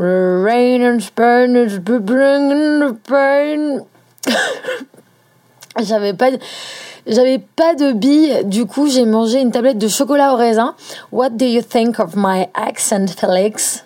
The rain and Spain is bringing the pain. J'avais pas, j'avais pas de billes, du coup j'ai mangé une tablette de chocolat au raisin. What do you think of my accent, Felix?